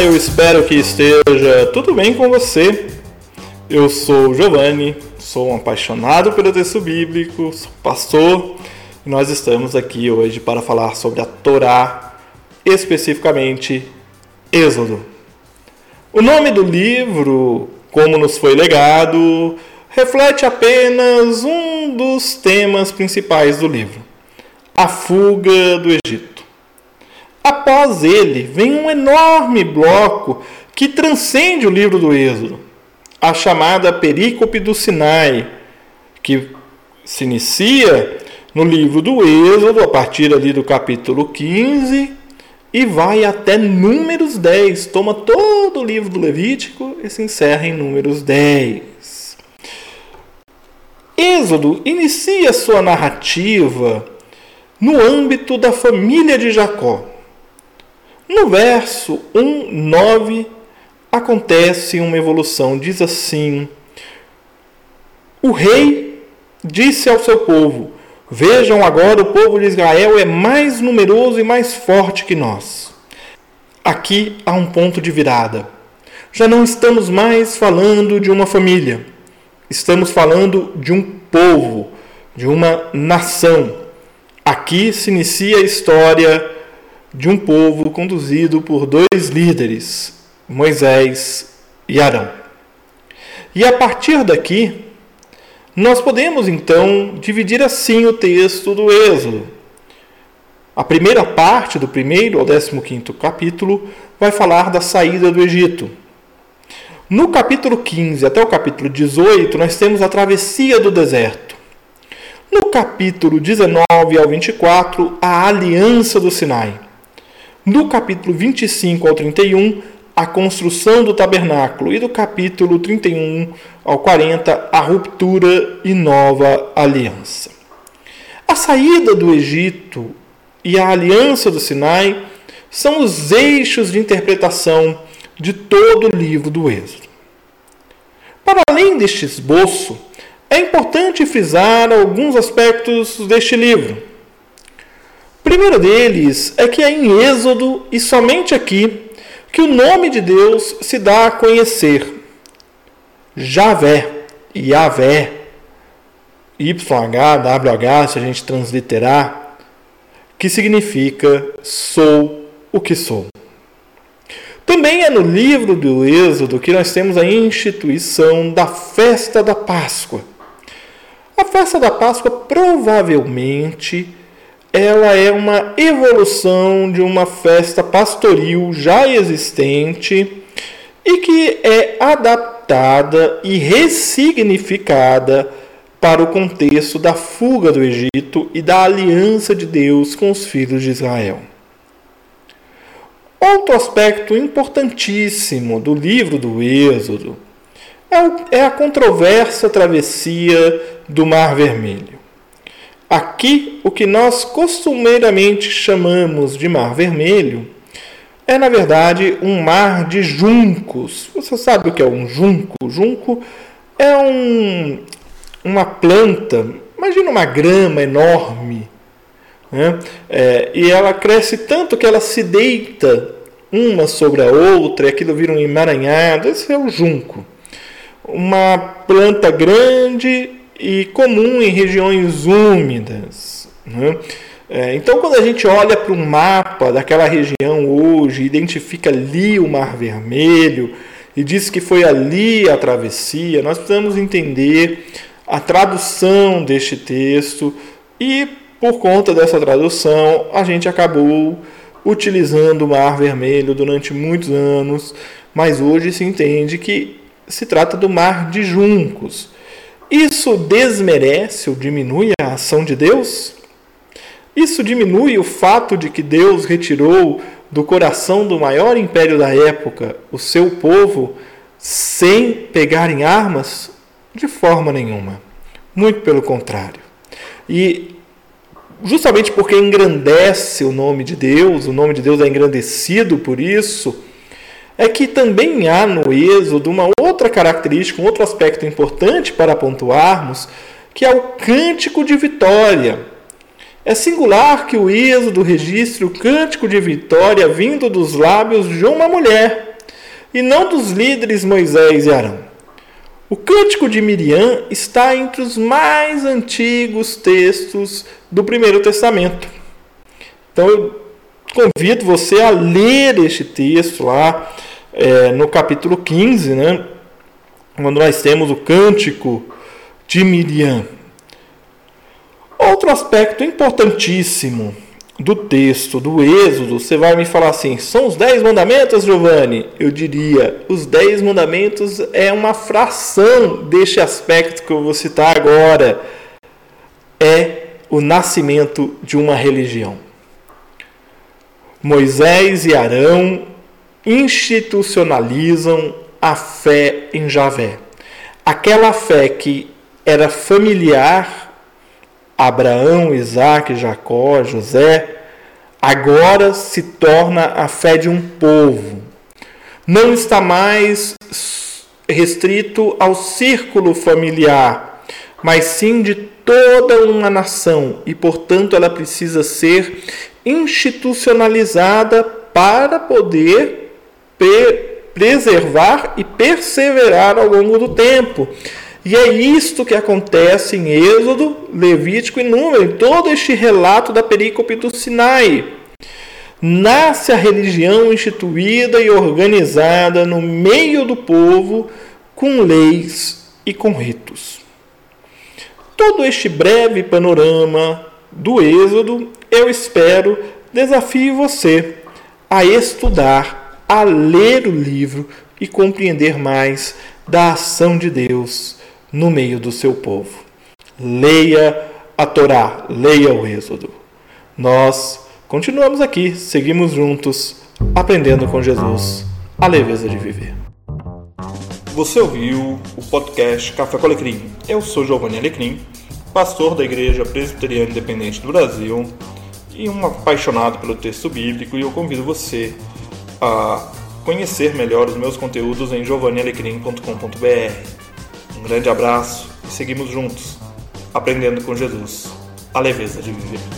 Eu espero que esteja tudo bem com você. Eu sou Giovanni, sou um apaixonado pelo texto bíblico, sou pastor e nós estamos aqui hoje para falar sobre a Torá, especificamente Êxodo. O nome do livro, como nos foi legado, reflete apenas um dos temas principais do livro: a fuga do Egito. Após ele vem um enorme bloco que transcende o livro do Êxodo, a chamada Perícope do Sinai, que se inicia no livro do Êxodo, a partir ali do capítulo 15, e vai até Números 10. Toma todo o livro do Levítico e se encerra em Números 10. Êxodo inicia sua narrativa no âmbito da família de Jacó. No verso 1, 9, acontece uma evolução. Diz assim: O rei disse ao seu povo: Vejam agora, o povo de Israel é mais numeroso e mais forte que nós. Aqui há um ponto de virada. Já não estamos mais falando de uma família, estamos falando de um povo, de uma nação. Aqui se inicia a história de um povo conduzido por dois líderes, Moisés e Arão. E a partir daqui, nós podemos então dividir assim o texto do Êxodo. A primeira parte, do primeiro ao décimo quinto capítulo, vai falar da saída do Egito. No capítulo 15 até o capítulo 18, nós temos a travessia do deserto. No capítulo 19 ao 24, a aliança do Sinai. No capítulo 25 ao 31, a construção do tabernáculo, e do capítulo 31 ao 40, a ruptura e nova aliança. A saída do Egito e a aliança do Sinai são os eixos de interpretação de todo o livro do Êxodo. Para além deste esboço, é importante frisar alguns aspectos deste livro primeiro deles é que é em Êxodo e somente aqui que o nome de Deus se dá a conhecer. Javé, Yahvé, YHWH, se a gente transliterar, que significa sou o que sou. Também é no livro do Êxodo que nós temos a instituição da festa da Páscoa. A festa da Páscoa provavelmente ela é uma evolução de uma festa pastoril já existente e que é adaptada e ressignificada para o contexto da fuga do Egito e da aliança de Deus com os filhos de Israel. Outro aspecto importantíssimo do livro do Êxodo é, é a controversa travessia do Mar Vermelho. Aqui, o que nós costumeiramente chamamos de Mar Vermelho é, na verdade, um mar de juncos. Você sabe o que é um junco? Junco é um, uma planta, imagina uma grama enorme, né? É, e ela cresce tanto que ela se deita uma sobre a outra, e aquilo vira um emaranhado. Esse é o junco. Uma planta grande e comum em regiões úmidas. Né? É, então, quando a gente olha para um mapa daquela região hoje, identifica ali o Mar Vermelho e diz que foi ali a travessia, nós precisamos entender a tradução deste texto e, por conta dessa tradução, a gente acabou utilizando o Mar Vermelho durante muitos anos, mas hoje se entende que se trata do Mar de Juncos. Isso desmerece ou diminui a ação de Deus? Isso diminui o fato de que Deus retirou do coração do maior império da época o seu povo sem pegar em armas? De forma nenhuma. Muito pelo contrário. E justamente porque engrandece o nome de Deus, o nome de Deus é engrandecido por isso, é que também há no Êxodo uma outra característica, um outro aspecto importante para pontuarmos, que é o cântico de vitória. É singular que o Êxodo registre o cântico de vitória vindo dos lábios de uma mulher. e não dos líderes Moisés e Arão. O Cântico de Miriam está entre os mais antigos textos do Primeiro Testamento. Então eu convido você a ler este texto lá é, no capítulo 15, né? quando nós temos o Cântico de Miriam. Outro aspecto importantíssimo do texto do Êxodo, você vai me falar assim: são os dez mandamentos, Giovanni? Eu diria: os dez mandamentos é uma fração deste aspecto que eu vou citar agora. É o nascimento de uma religião. Moisés e Arão institucionalizam a fé em Javé. Aquela fé que era familiar Abraão, Isaac, Jacó, José, agora se torna a fé de um povo. Não está mais restrito ao círculo familiar, mas sim de toda uma nação e, portanto, ela precisa ser institucionalizada para poder preservar e perseverar ao longo do tempo. E é isto que acontece em Êxodo, Levítico e Número, todo este relato da perícope do Sinai. Nasce a religião instituída e organizada no meio do povo, com leis e com ritos. Todo este breve panorama do Êxodo, eu espero, desafie você a estudar, a ler o livro e compreender mais da ação de Deus no meio do seu povo. Leia a Torá, leia o Êxodo. Nós continuamos aqui, seguimos juntos, aprendendo com Jesus a leveza de viver. Você ouviu o podcast Café com Alecrim. Eu sou Giovanni Alecrim, pastor da Igreja Presbiteriana Independente do Brasil e um apaixonado pelo texto bíblico e eu convido você a conhecer melhor os meus conteúdos em giovannialecrim.com.br. Um grande abraço e seguimos juntos, aprendendo com Jesus a leveza de viver.